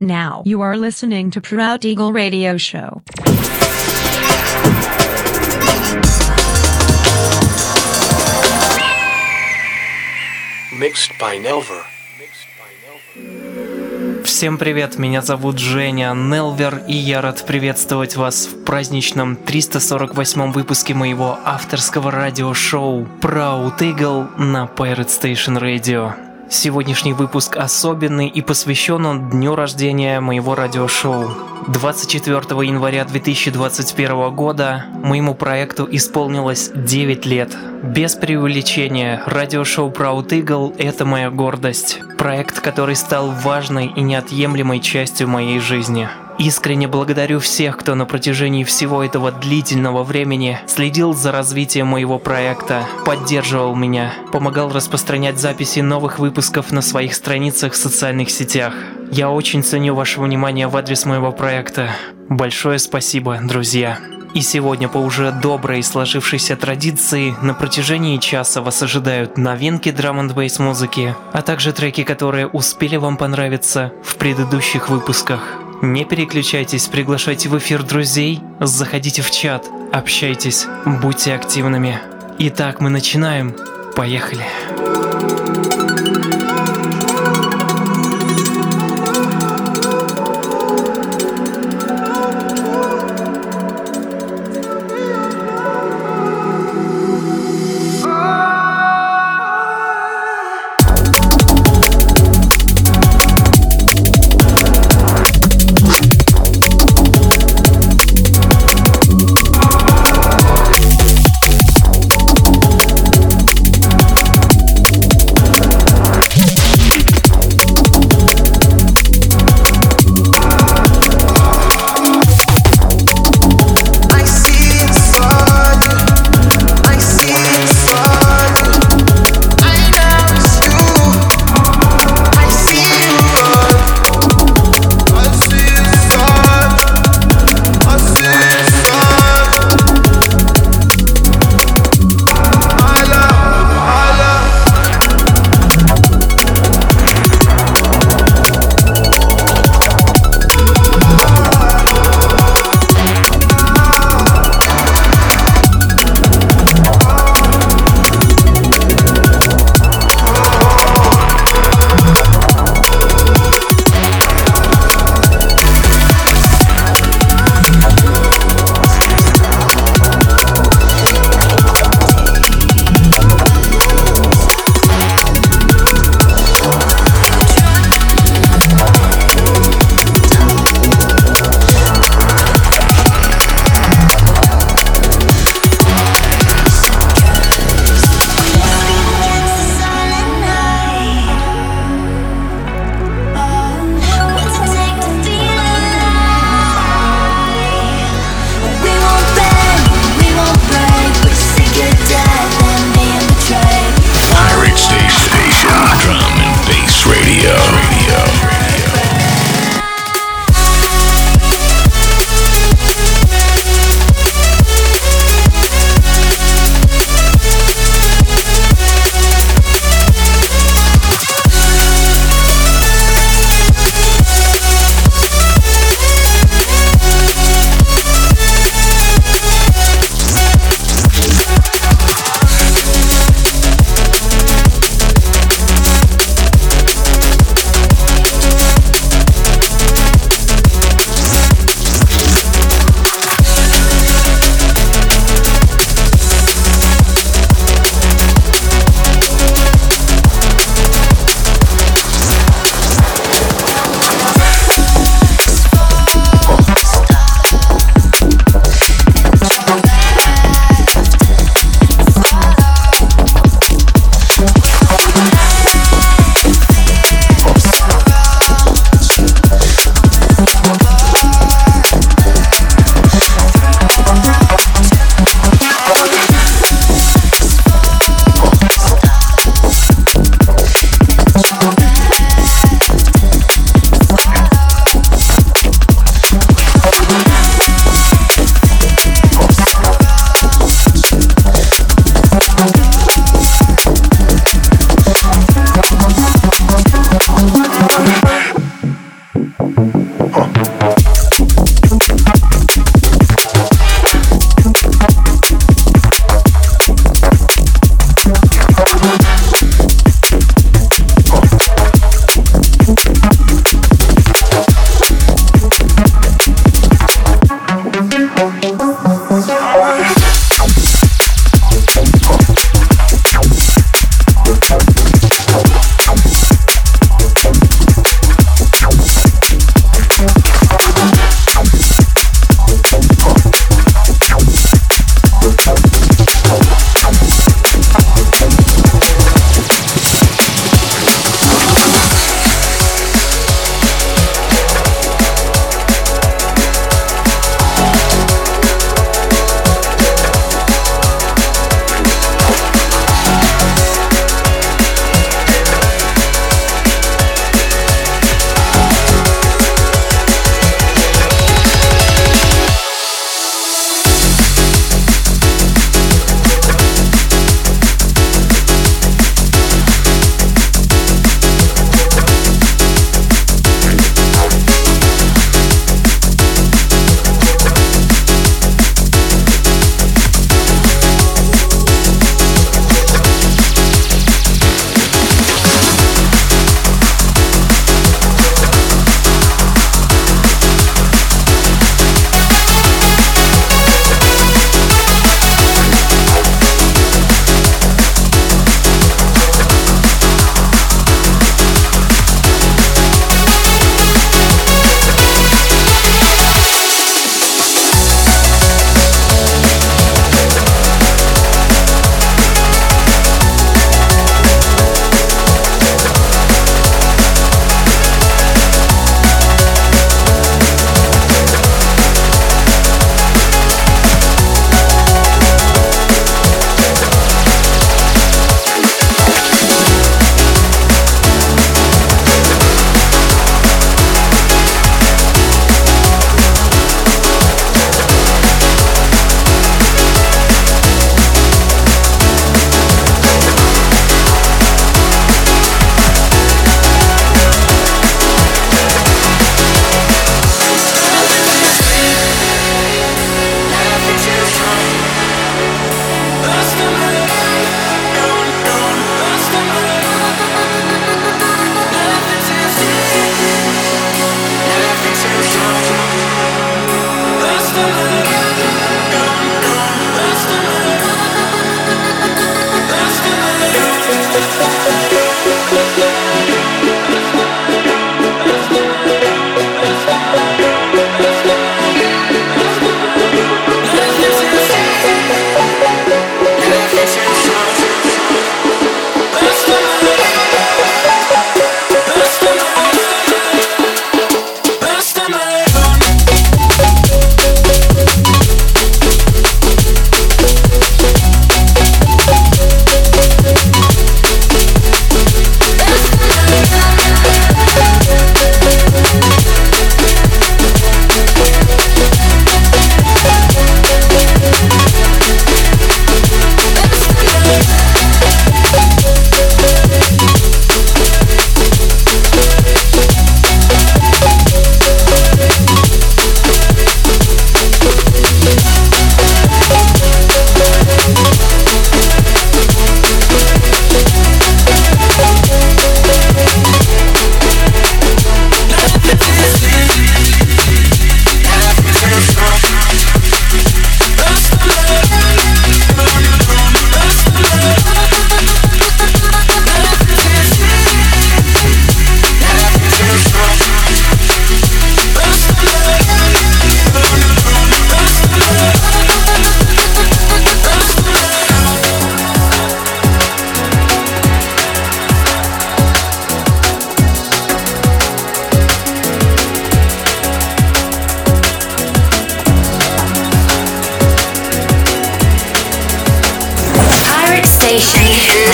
Now you are listening to Proud Eagle Radio Show. Mixed by Nelver. Всем привет, меня зовут Женя Нелвер, и я рад приветствовать вас в праздничном 348 выпуске моего авторского радиошоу Proud Eagle на Pirate Station Radio. Сегодняшний выпуск особенный и посвящен он дню рождения моего радиошоу. 24 января 2021 года моему проекту исполнилось 9 лет. Без преувеличения, радиошоу Proud Eagle – это моя гордость. Проект, который стал важной и неотъемлемой частью моей жизни. Искренне благодарю всех, кто на протяжении всего этого длительного времени следил за развитием моего проекта, поддерживал меня, помогал распространять записи новых выпусков на своих страницах в социальных сетях. Я очень ценю ваше внимание в адрес моего проекта. Большое спасибо, друзья. И сегодня по уже доброй сложившейся традиции на протяжении часа вас ожидают новинки драм н бейс музыки, а также треки, которые успели вам понравиться в предыдущих выпусках. Не переключайтесь, приглашайте в эфир друзей, заходите в чат, общайтесь, будьте активными. Итак, мы начинаем. Поехали.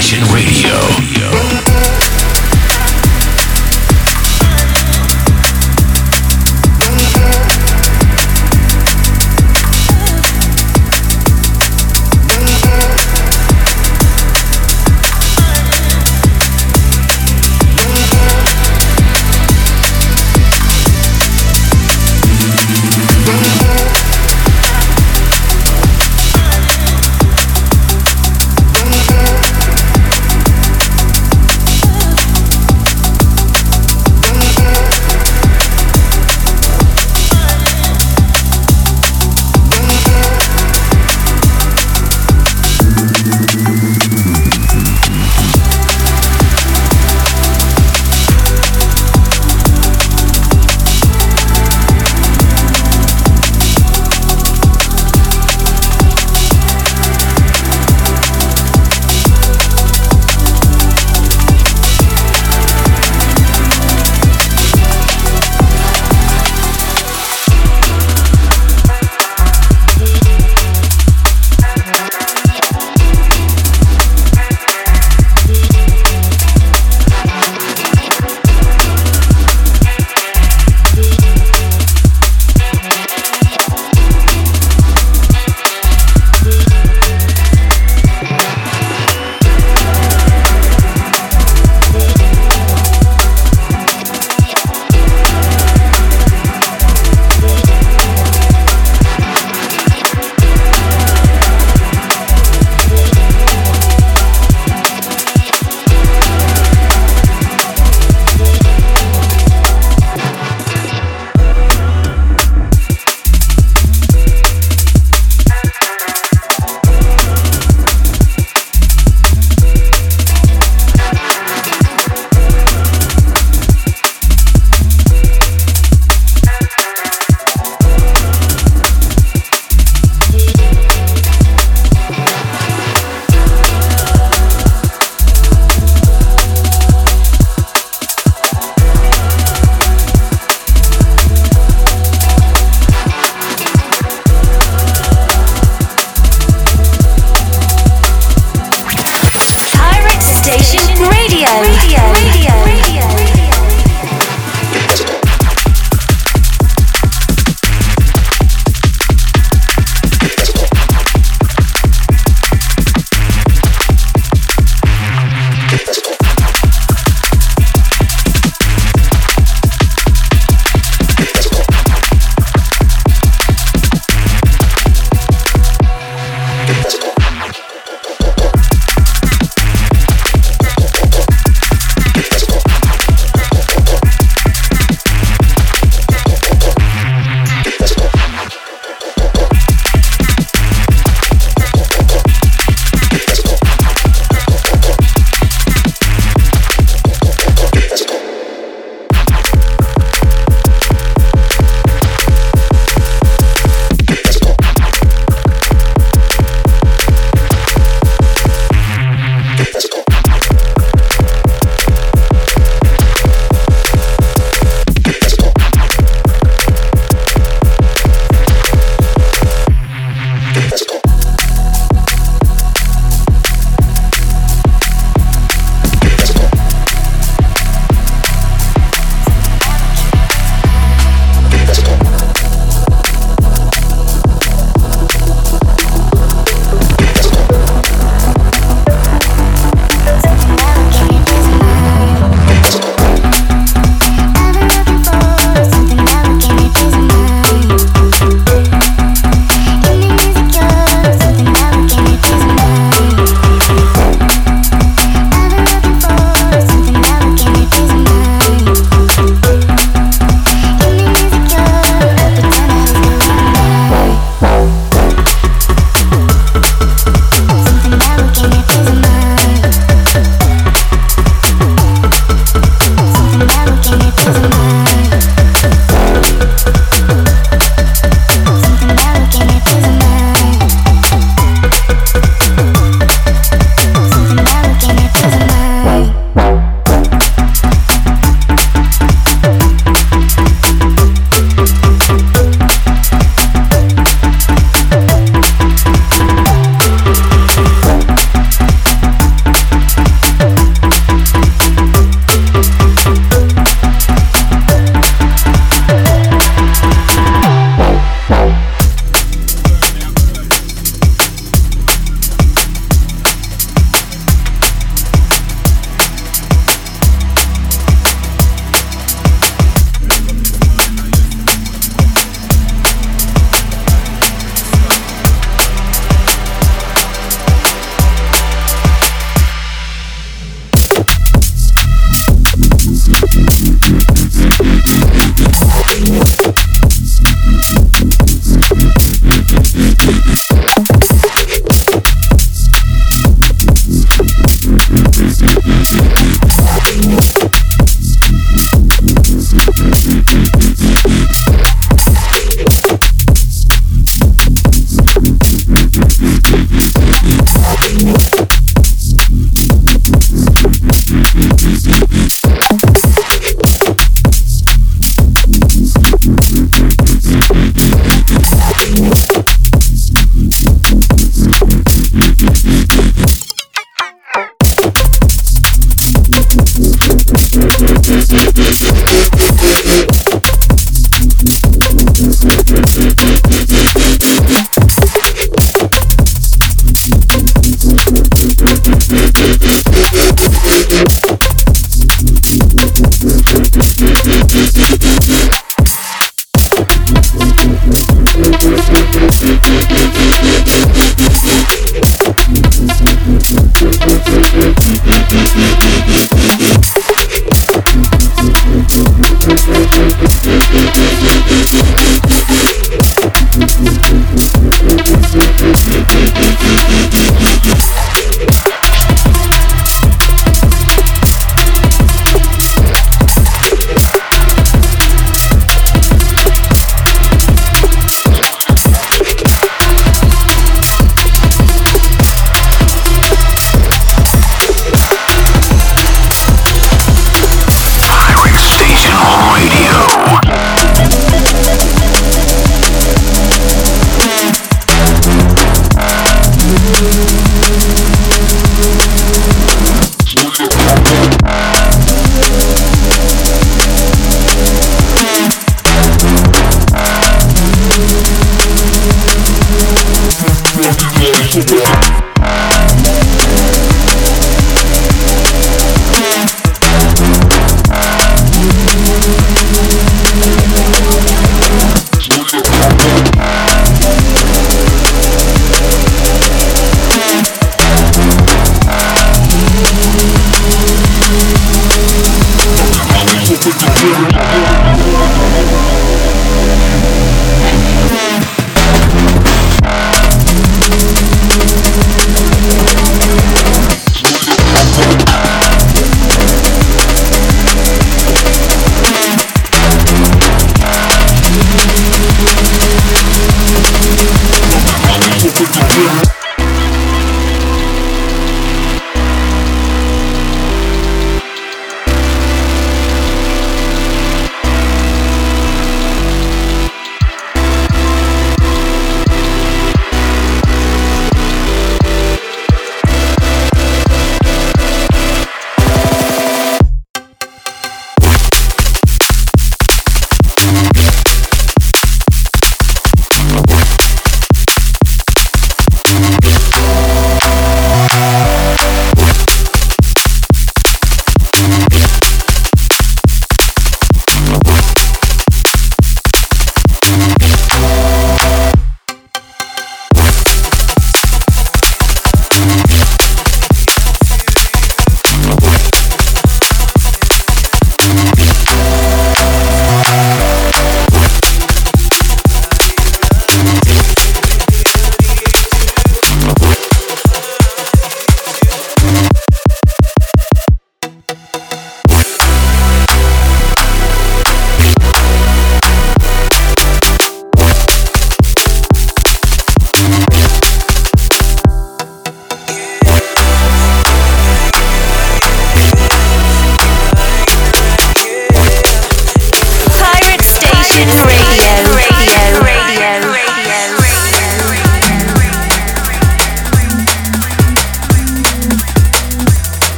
Station Radio.